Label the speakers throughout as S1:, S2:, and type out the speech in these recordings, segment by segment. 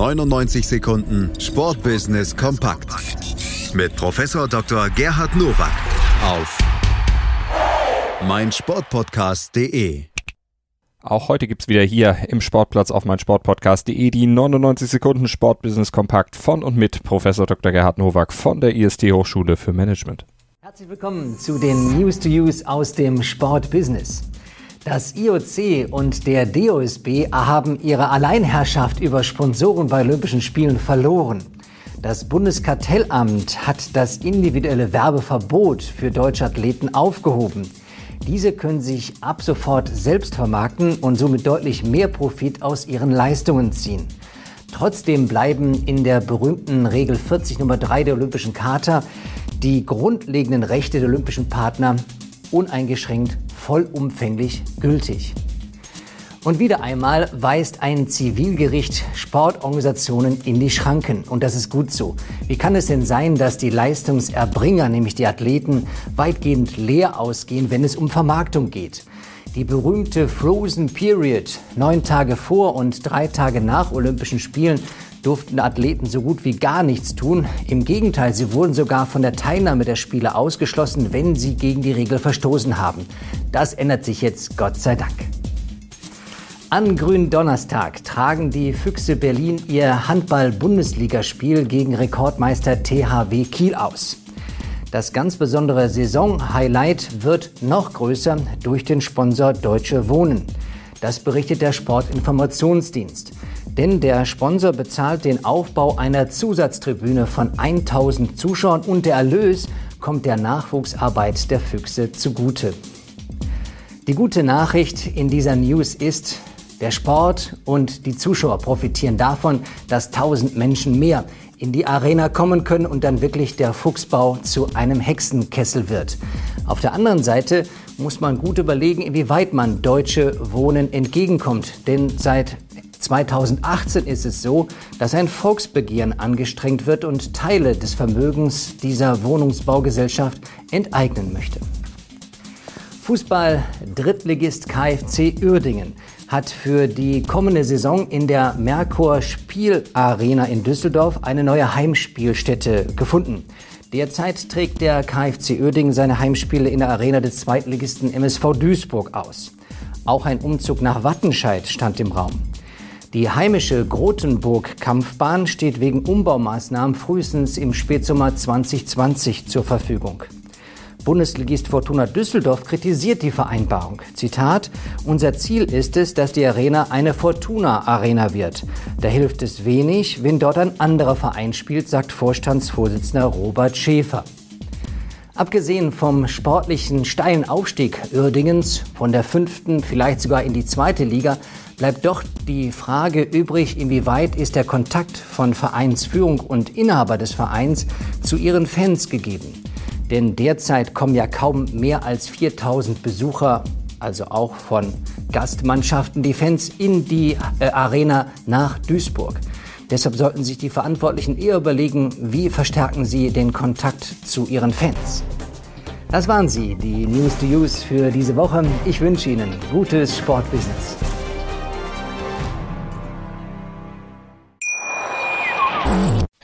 S1: 99 Sekunden Sportbusiness kompakt mit Professor Dr. Gerhard Nowak auf meinsportpodcast.de.
S2: Auch heute gibt's wieder hier im Sportplatz auf meinsportpodcast.de die 99 Sekunden Sportbusiness kompakt von und mit Professor Dr. Gerhard Nowak von der IST Hochschule für Management.
S3: Herzlich willkommen zu den News to Use aus dem Sportbusiness. Das IOC und der DOSB haben ihre Alleinherrschaft über Sponsoren bei Olympischen Spielen verloren. Das Bundeskartellamt hat das individuelle Werbeverbot für deutsche Athleten aufgehoben. Diese können sich ab sofort selbst vermarkten und somit deutlich mehr Profit aus ihren Leistungen ziehen. Trotzdem bleiben in der berühmten Regel 40 Nummer 3 der Olympischen Charta die grundlegenden Rechte der olympischen Partner uneingeschränkt vollumfänglich gültig. Und wieder einmal weist ein Zivilgericht Sportorganisationen in die Schranken. Und das ist gut so. Wie kann es denn sein, dass die Leistungserbringer, nämlich die Athleten, weitgehend leer ausgehen, wenn es um Vermarktung geht? Die berühmte Frozen Period, neun Tage vor und drei Tage nach Olympischen Spielen, durften Athleten so gut wie gar nichts tun. Im Gegenteil, sie wurden sogar von der Teilnahme der Spiele ausgeschlossen, wenn sie gegen die Regel verstoßen haben. Das ändert sich jetzt, Gott sei Dank. An Gründonnerstag tragen die Füchse Berlin ihr Handball-Bundesligaspiel gegen Rekordmeister THW Kiel aus. Das ganz besondere Saison-Highlight wird noch größer durch den Sponsor Deutsche Wohnen. Das berichtet der Sportinformationsdienst. Denn der Sponsor bezahlt den Aufbau einer Zusatztribüne von 1000 Zuschauern und der Erlös kommt der Nachwuchsarbeit der Füchse zugute. Die gute Nachricht in dieser News ist, der Sport und die Zuschauer profitieren davon, dass 1000 Menschen mehr in die Arena kommen können und dann wirklich der Fuchsbau zu einem Hexenkessel wird. Auf der anderen Seite muss man gut überlegen, inwieweit man deutsche Wohnen entgegenkommt. Denn seit 2018 ist es so, dass ein Volksbegehren angestrengt wird und Teile des Vermögens dieser Wohnungsbaugesellschaft enteignen möchte. Fußball-Drittligist KfC Uerdingen hat für die kommende Saison in der Merkur Spielarena in Düsseldorf eine neue Heimspielstätte gefunden. Derzeit trägt der KfC Uerdingen seine Heimspiele in der Arena des Zweitligisten MSV Duisburg aus. Auch ein Umzug nach Wattenscheid stand im Raum. Die heimische Grotenburg-Kampfbahn steht wegen Umbaumaßnahmen frühestens im Spätsommer 2020 zur Verfügung. Bundesligist Fortuna Düsseldorf kritisiert die Vereinbarung. Zitat, unser Ziel ist es, dass die Arena eine Fortuna-Arena wird. Da hilft es wenig, wenn dort ein anderer Verein spielt, sagt Vorstandsvorsitzender Robert Schäfer. Abgesehen vom sportlichen steilen Aufstieg Uerdingens von der fünften, vielleicht sogar in die zweite Liga, bleibt doch die Frage übrig, inwieweit ist der Kontakt von Vereinsführung und Inhaber des Vereins zu ihren Fans gegeben. Denn derzeit kommen ja kaum mehr als 4000 Besucher, also auch von Gastmannschaften, die Fans in die äh, Arena nach Duisburg. Deshalb sollten sich die Verantwortlichen eher überlegen, wie verstärken sie den Kontakt zu ihren Fans. Das waren sie, die News to Use für diese Woche. Ich wünsche Ihnen gutes Sportbusiness.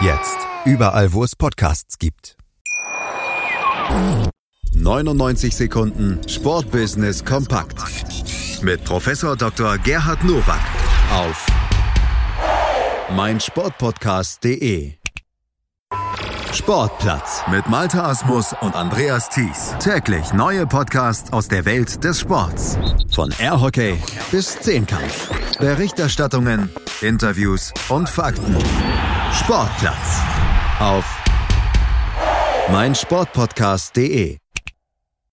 S1: Jetzt. Überall, wo es Podcasts gibt. 99 Sekunden Sportbusiness kompakt. Mit Professor Dr. Gerhard Nowak auf meinsportpodcast.de. Sportplatz mit Malta Asmus und Andreas Thies. Täglich neue Podcasts aus der Welt des Sports. Von Airhockey bis Zehnkampf. Berichterstattungen, Interviews und Fakten. Sportplatz. Auf meinsportpodcast.de